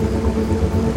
Gracias